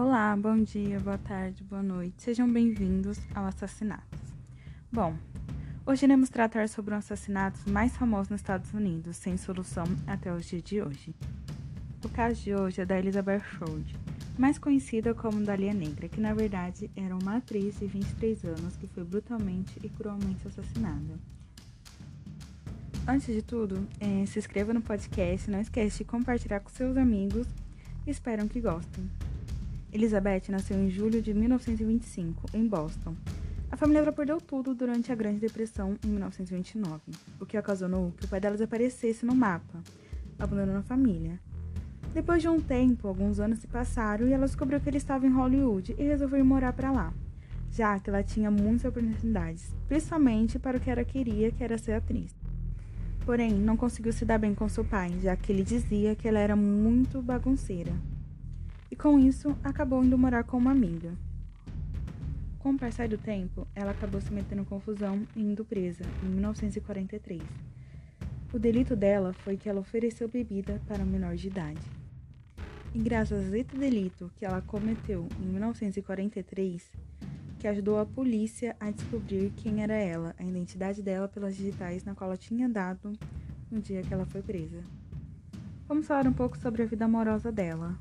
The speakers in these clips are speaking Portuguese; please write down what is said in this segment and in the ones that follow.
Olá, bom dia, boa tarde, boa noite. Sejam bem-vindos ao Assassinatos. Bom, hoje iremos tratar sobre um assassinato mais famoso nos Estados Unidos, sem solução até os dias de hoje. O caso de hoje é da Elizabeth Short, mais conhecida como Dalia Negra, que na verdade era uma atriz de 23 anos que foi brutalmente e cruelmente assassinada. Antes de tudo, eh, se inscreva no podcast, não esquece de compartilhar com seus amigos espero que gostem. Elizabeth nasceu em julho de 1925, em Boston. A família perdeu tudo durante a Grande Depressão em 1929, o que ocasionou que o pai dela desaparecesse no mapa, abandonando a família. Depois de um tempo, alguns anos se passaram e ela descobriu que ele estava em Hollywood e resolveu ir morar para lá, já que ela tinha muitas oportunidades, principalmente para o que ela queria, que era ser atriz. Porém, não conseguiu se dar bem com seu pai, já que ele dizia que ela era muito bagunceira e com isso acabou indo morar com uma amiga. Com o passar do tempo, ela acabou se metendo em confusão e indo presa em 1943. O delito dela foi que ela ofereceu bebida para um menor de idade. E graças a esse delito que ela cometeu em 1943, que ajudou a polícia a descobrir quem era ela, a identidade dela pelas digitais na qual ela tinha dado no dia que ela foi presa. Vamos falar um pouco sobre a vida amorosa dela.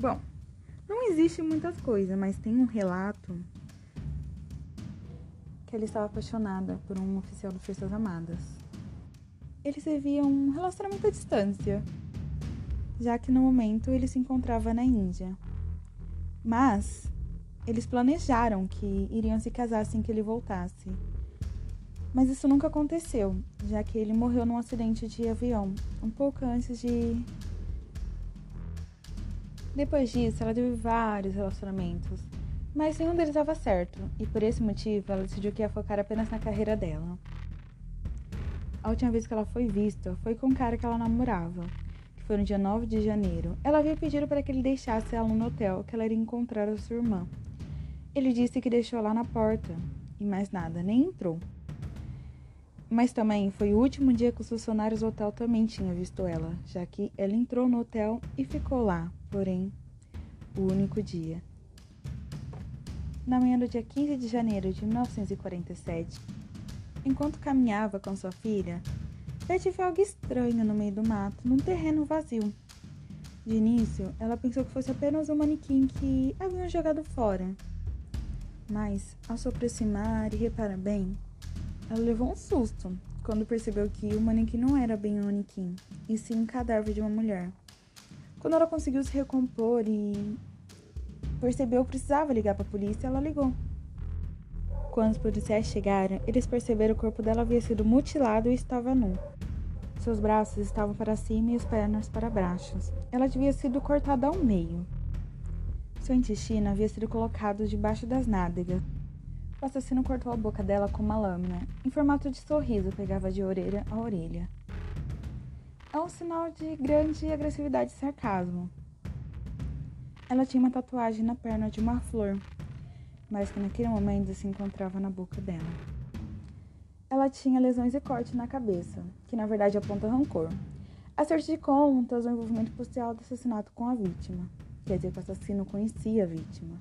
Bom, não existe muitas coisas, mas tem um relato que ela estava apaixonada por um oficial das Forças Armadas. Eles viviam um relacionamento à distância, já que no momento ele se encontrava na Índia. Mas eles planejaram que iriam se casar assim que ele voltasse. Mas isso nunca aconteceu, já que ele morreu num acidente de avião, um pouco antes de depois disso, ela teve vários relacionamentos, mas nenhum deles dava certo, e por esse motivo ela decidiu que ia focar apenas na carreira dela. A última vez que ela foi vista foi com um cara que ela namorava, que foi no dia 9 de janeiro. Ela havia pedido para que ele deixasse ela no hotel que ela iria encontrar a sua irmã. Ele disse que deixou lá na porta, e mais nada, nem entrou. Mas também foi o último dia que os funcionários do hotel também tinham visto ela, já que ela entrou no hotel e ficou lá, porém, o único dia. Na manhã do dia 15 de janeiro de 1947, enquanto caminhava com sua filha, viu algo estranho no meio do mato, num terreno vazio. De início, ela pensou que fosse apenas um manequim que haviam jogado fora. Mas, ao se aproximar e reparar bem, ela levou um susto quando percebeu que o manequim não era bem um manequim, e sim um cadáver de uma mulher. Quando ela conseguiu se recompor e percebeu que precisava ligar para a polícia, ela ligou. Quando os policiais chegaram, eles perceberam que o corpo dela havia sido mutilado e estava nu. Seus braços estavam para cima e as pernas para baixo. Ela havia sido cortada ao meio. Seu intestino havia sido colocado debaixo das nádegas. O assassino cortou a boca dela com uma lâmina, em formato de sorriso, pegava de orelha a orelha. É um sinal de grande agressividade e sarcasmo. Ela tinha uma tatuagem na perna de uma flor, mas que naquele momento se encontrava na boca dela. Ela tinha lesões e corte na cabeça, que na verdade aponta rancor. Acerto de contas, o envolvimento policial do assassinato com a vítima. Quer dizer que o assassino conhecia a vítima.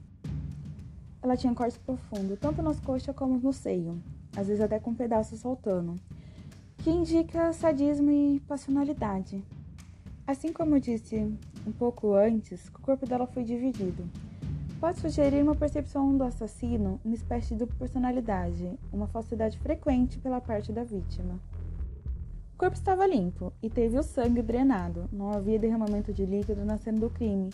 Ela tinha corte profundo, tanto nas coxas como no seio, às vezes até com pedaços soltando, que indica sadismo e passionalidade. Assim como eu disse um pouco antes, o corpo dela foi dividido. Pode sugerir uma percepção do assassino, uma espécie de dupla personalidade, uma falsidade frequente pela parte da vítima. O corpo estava limpo e teve o sangue drenado, não havia derramamento de líquido na cena do crime,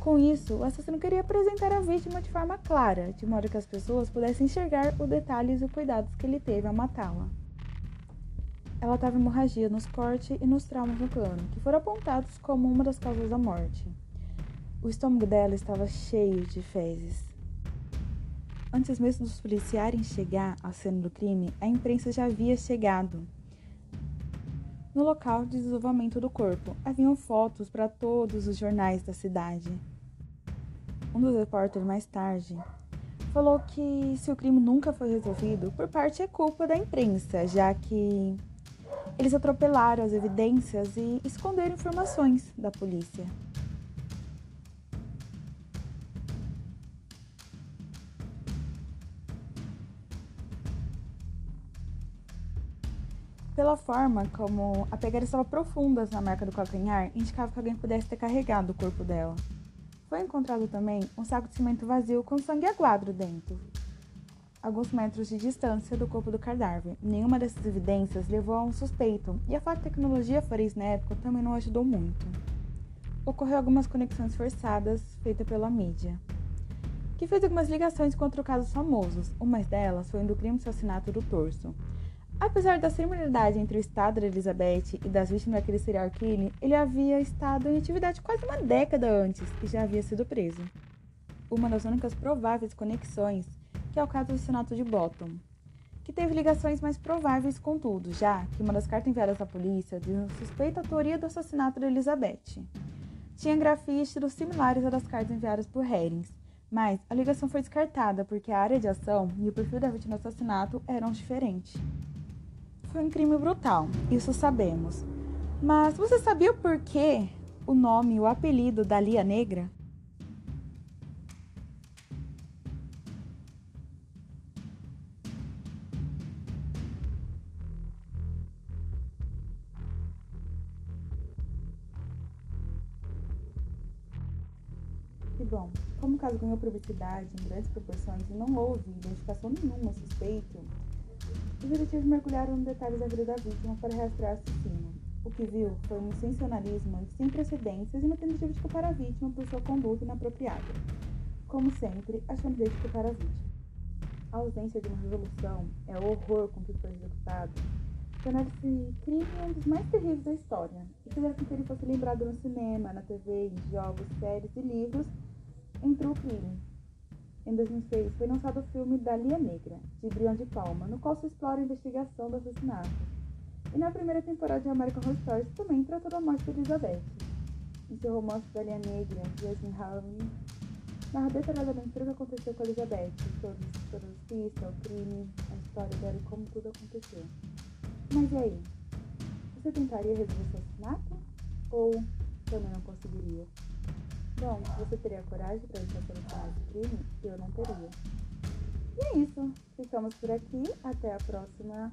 com isso, o assassino queria apresentar a vítima de forma clara, de modo que as pessoas pudessem enxergar os detalhes e cuidados que ele teve ao matá-la. Ela teve hemorragia nos cortes e nos traumas no plano, que foram apontados como uma das causas da morte. O estômago dela estava cheio de fezes. Antes mesmo dos policiais chegar à cena do crime, a imprensa já havia chegado no local de desovamento do corpo. Haviam fotos para todos os jornais da cidade. Um dos repórteres, mais tarde, falou que se o crime nunca foi resolvido, por parte é culpa da imprensa, já que eles atropelaram as evidências e esconderam informações da polícia. Pela forma como a pegada estava profunda na marca do calcanhar, indicava que alguém pudesse ter carregado o corpo dela. Foi encontrado também um saco de cimento vazio com sangue aguado dentro, alguns metros de distância do corpo do cadáver. Nenhuma dessas evidências levou a um suspeito, e a falta de tecnologia forense na época também não ajudou muito. Ocorreu algumas conexões forçadas feitas pela mídia, que fez algumas ligações outros casos famosos. Uma delas foi do crime de assassinato do torso. Apesar da similaridade entre o estado da Elizabeth e das vítimas daquele serial killer, ele havia estado em atividade quase uma década antes e já havia sido preso. Uma das únicas prováveis conexões que é o caso do assassinato de Bottom, que teve ligações mais prováveis com tudo, já que uma das cartas enviadas à polícia diz suspeita a teoria do assassinato de Elizabeth. Tinha grafistas similares às das cartas enviadas por Herings, mas a ligação foi descartada porque a área de ação e o perfil da vítima do assassinato eram diferentes. Foi um crime brutal, isso sabemos. Mas você sabia o porquê o nome e o apelido da Lia Negra? E bom, como o caso ganhou publicidade em grandes proporções e não houve identificação nenhuma suspeito, os detetives mergulharam nos detalhes da vida da vítima para rastrear o assassino. O que viu foi um sensacionalismo sem precedências e uma tentativa de culpar a vítima por sua conduta inapropriada. Como sempre, achando de culpar a vítima. A ausência de uma resolução é o horror com que foi executado, tornar esse crime um dos mais terríveis da história e fizeram com que ele fosse lembrado no cinema, na TV, em jogos, séries e livros, entre o crime em 2006, foi lançado o filme Dalia Negra, de Brian de Palma, no qual se explora a investigação do assassinato. E na primeira temporada de American Horror Stories também tratou da morte de Elizabeth. Em seu romance Dalia Negra, Jasmine Halloween narra detalhadamente tudo o que aconteceu com Elizabeth, todas as pistas, o crime, a história dela e como tudo aconteceu. Mas e aí? Você tentaria resolver o assassinato? Ou também não conseguiria? Bom, você teria coragem para deixar solucionar esse crime? Eu não teria. E é isso. Ficamos por aqui. Até a próxima